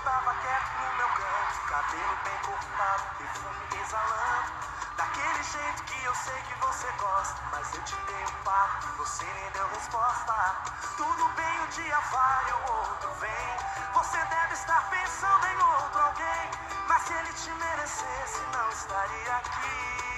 tava quieto no meu canto, cabelo bem cortado, perfume exalando. Daquele jeito que eu sei que você gosta. Mas eu te dei um papo e você nem deu resposta. Tudo bem, um dia vai, o outro vem. Você deve estar pensando em outro alguém. Mas se ele te merecesse, não estaria aqui.